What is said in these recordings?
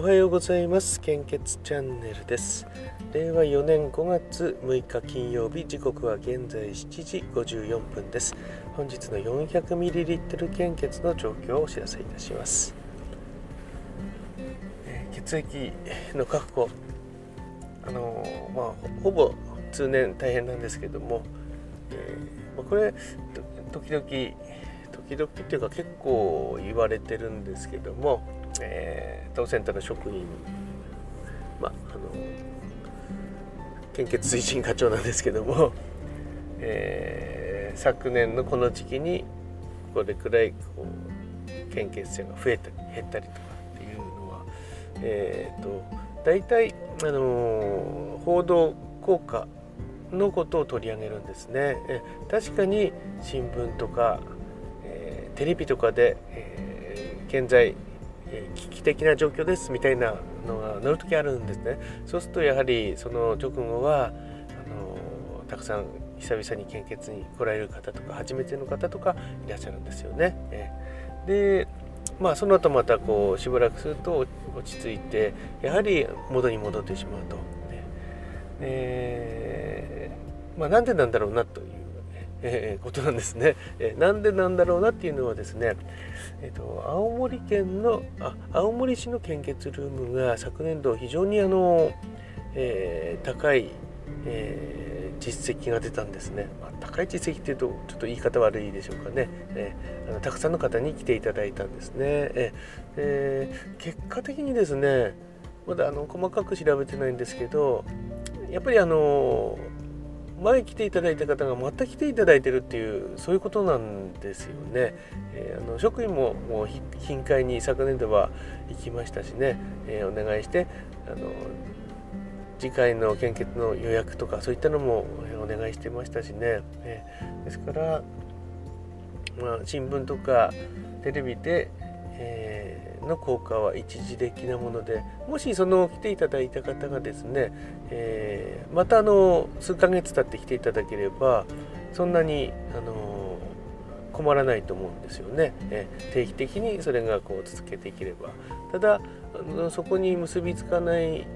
おはようございます。献血チャンネルです。令和4年5月6日金曜日時刻は現在7時54分です。本日の 400ml 献血の状況をお知らせいたします、えー、血液の確保。あのー、まあほぼ通年大変なんですけども、えー、まあ、これ時々時々っていうか結構言われてるんですけども、えー、当センターの職員まああの献血推進課長なんですけども、えー、昨年のこの時期にこれくらいこう献血者が増えたり減ったりとかっていうのはえっ、ー、と大体あのー、報道効果のことを取り上げるんですね。え確かに新聞とかテレビとかで、えー、現在、危機的な状況ですみたいなのが載る時あるんですねそうするとやはりその直後はあのたくさん久々に献血に来られる方とか初めての方とかいらっしゃるんですよね。でまあその後またこうしばらくすると落ち着いてやはり元に戻ってしまうと。ねえー、まあ、なんでなんだろうなとえー、ことなんですね、えー、なんでなんだろうなっていうのはですね、えーと、青森県のあ青森市の献血ルームが昨年度非常にあの、えー、高い、えー、実績が出たんですね、まあ、高い実績っていうとちょっと言い方悪いでしょうかね、えー、あのたくさんの方に来ていただいたんですね、えー、結果的にですねまだあの細かく調べてないんですけどやっぱりあの前来ていただいた方がまた来ていただいてるっていうそういうことなんですよね。えー、あの職員ももう頻回に昨年度は行きましたしね、えー、お願いしてあの次回の献血の予約とかそういったのもお願いしてましたしね。えー、ですから、まあ、新聞とかテレビで、えの効果は一時的なものでもしその来ていただいた方がですね、えー、またあの数ヶ月経って来ていただければそんなにあの困らないと思うんですよね、えー、定期的にそれがこう続けていければ。ただあのそこに結びつかない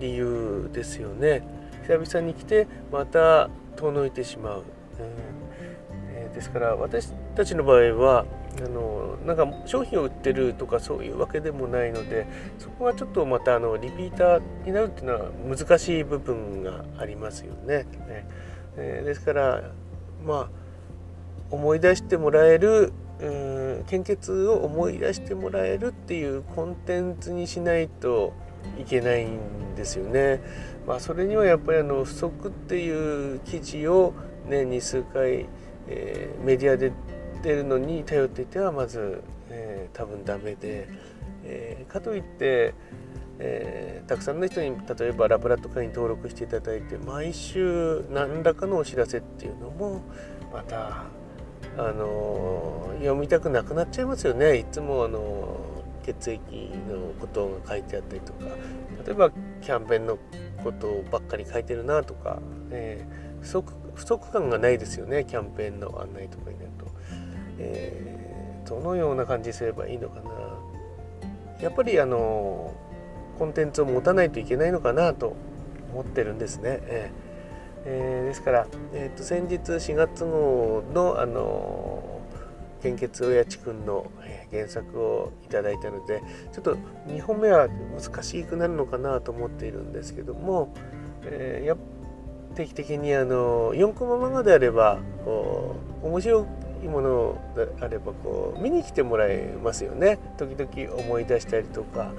理由ですよね。久々に来てまた遠のいてしまう、えー、ですから私たちの場合はあのなんか商品を売ってるとかそういうわけでもないのでそこはちょっとまたあのリピーターになるっていうのは難しい部分がありますよね。ねえー、ですからまあ思い出してもらえるうん献血を思い出してもらえるっていうコンテンツにしないといけないんですよね。まあ、それにはやっぱりあの不足っていう記事を年に数回、えー、メディアでってるのに頼っていてはまず、えー、多分ダメで、えー、かといって、え、たくさんの人に例えばラブラとかに登録していただいて毎週何らかのお知らせっていうのもまたあの読みたくなくなっちゃいますよね。いつもあの血液のことが書いてあったりとか例えばキャンペーンのことばっかり書いてるなとか、えー、不足不足感がないですよねキャンペーンの案内とかになると。えー、どのような感じすればいいのかなやっぱりあのコンテンツを持たないといけないのかなと思ってるんですね。えーえー、ですから、えーと、先日4月号のあの献血親父くんの原作をいただいたのでちょっと2本目は難しくなるのかなと思っているんですけども、えー、や定期的にあの4コマ漫画であればこう面白いものであればこう見に来てもらえますよね時々思い出したりとか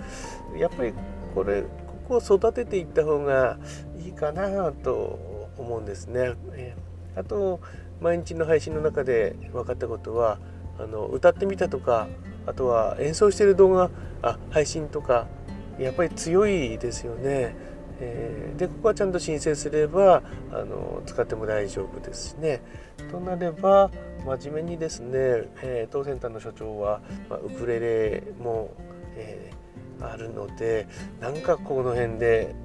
やっぱりこれここを育てていった方がいいかなと思うんですね。えあと毎日の配信の中で分かったことはあの歌ってみたとかあとは演奏してる動画あ配信とかやっぱり強いですよね。えー、でここはちゃんと申請すればあの使っても大丈夫ですしね。となれば真面目にですね、えー、当センターの所長は、まあ、ウクレレも、えー、あるのでなんかこの辺で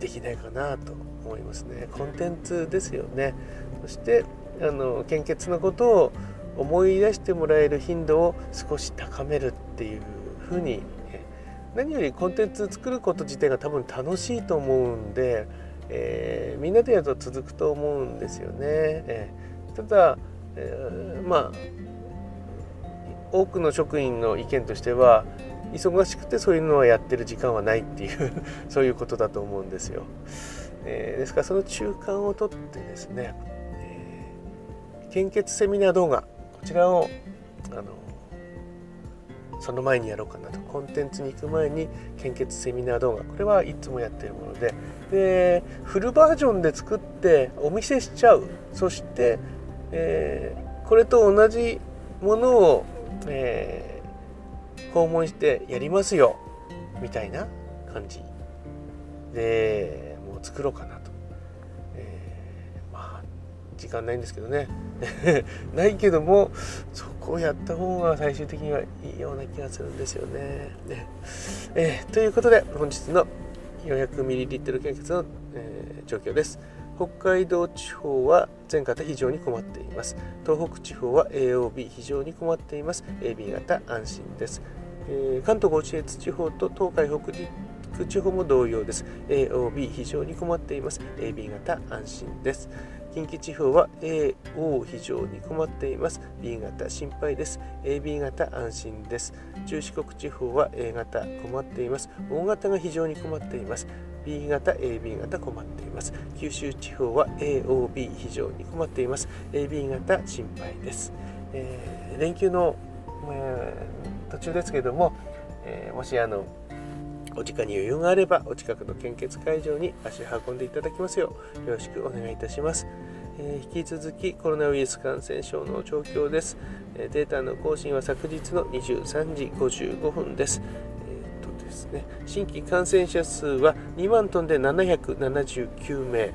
できないかなと思いますね。コンテンツですよね。そしてあの献血のことを思い出してもらえる頻度を少し高めるっていうふうに何よりコンテンツ作ること自体が多分楽しいと思うんで、えー、みんなでやると続くと思うんですよね。えー、ただ、えー、まあ多くの職員の意見としては忙しくてそういうのはやってる時間はないっていう そういうことだと思うんですよ。えー、ですからその中間をとってですね、えー、献血セミナー動画こちらをあのその前にやろうかなと。コンテンツに行く前に献血セミナー動画。これはいつもやってるもので。でフルバージョンで作ってお見せしちゃう。そして、えー、これと同じものを、えー、訪問してやりますよ。みたいな感じ。でもう作ろうかなと、えー、まあ時間ないんですけどね。ないけどもそこをやった方が最終的にはいいような気がするんですよね。ねえー、ということで本日の 400ml 献血の、えー、状況です。北海道地方は全型非常に困っています。東北地方は AOB 非常に困っています。AB 型安心です。えー、関東甲信越地方と東海北陸地方も同様です。AOB 非常に困っています。AB 型安心です。近畿地方は AO 非常に困っています。B 型心配です。AB 型安心です。中四国地方は A 型困っています。O 型が非常に困っています。B 型 AB 型困っています。九州地方は AOB 非常に困っています。AB 型心配です、えー、連休の、えー、途中ですけども、えー、もしあのお時間に余裕があればお近くの献血会場に足を運んでいただきますようよろしくお願いいたします。えー、引き続きコロナウイルス感染症の状況です。えー、データの更新は昨日の23時55分です。えー、とですね、新規感染者数は2万トンで779名。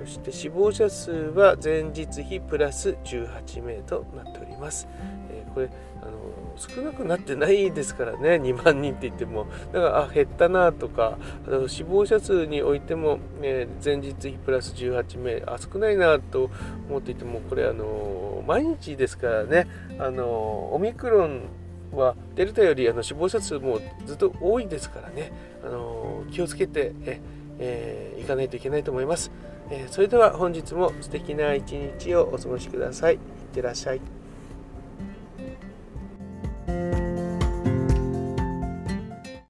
そして死亡者数は前日比プラス18名となっております。えこれあの少なくなってないですからね。2万人って言っても。だからあ減ったなとかあの死亡者数においても、えー、前日比プラス18名あ少ないなと思っていてもこれあの毎日ですからね。あのオミクロンはデルタよりあの死亡者数もずっと多いですからね。あの気をつけてえ、えー、いかないといけないと思います、えー、それでは本日も素敵な一日をお過ごしください。いってらっしゃい。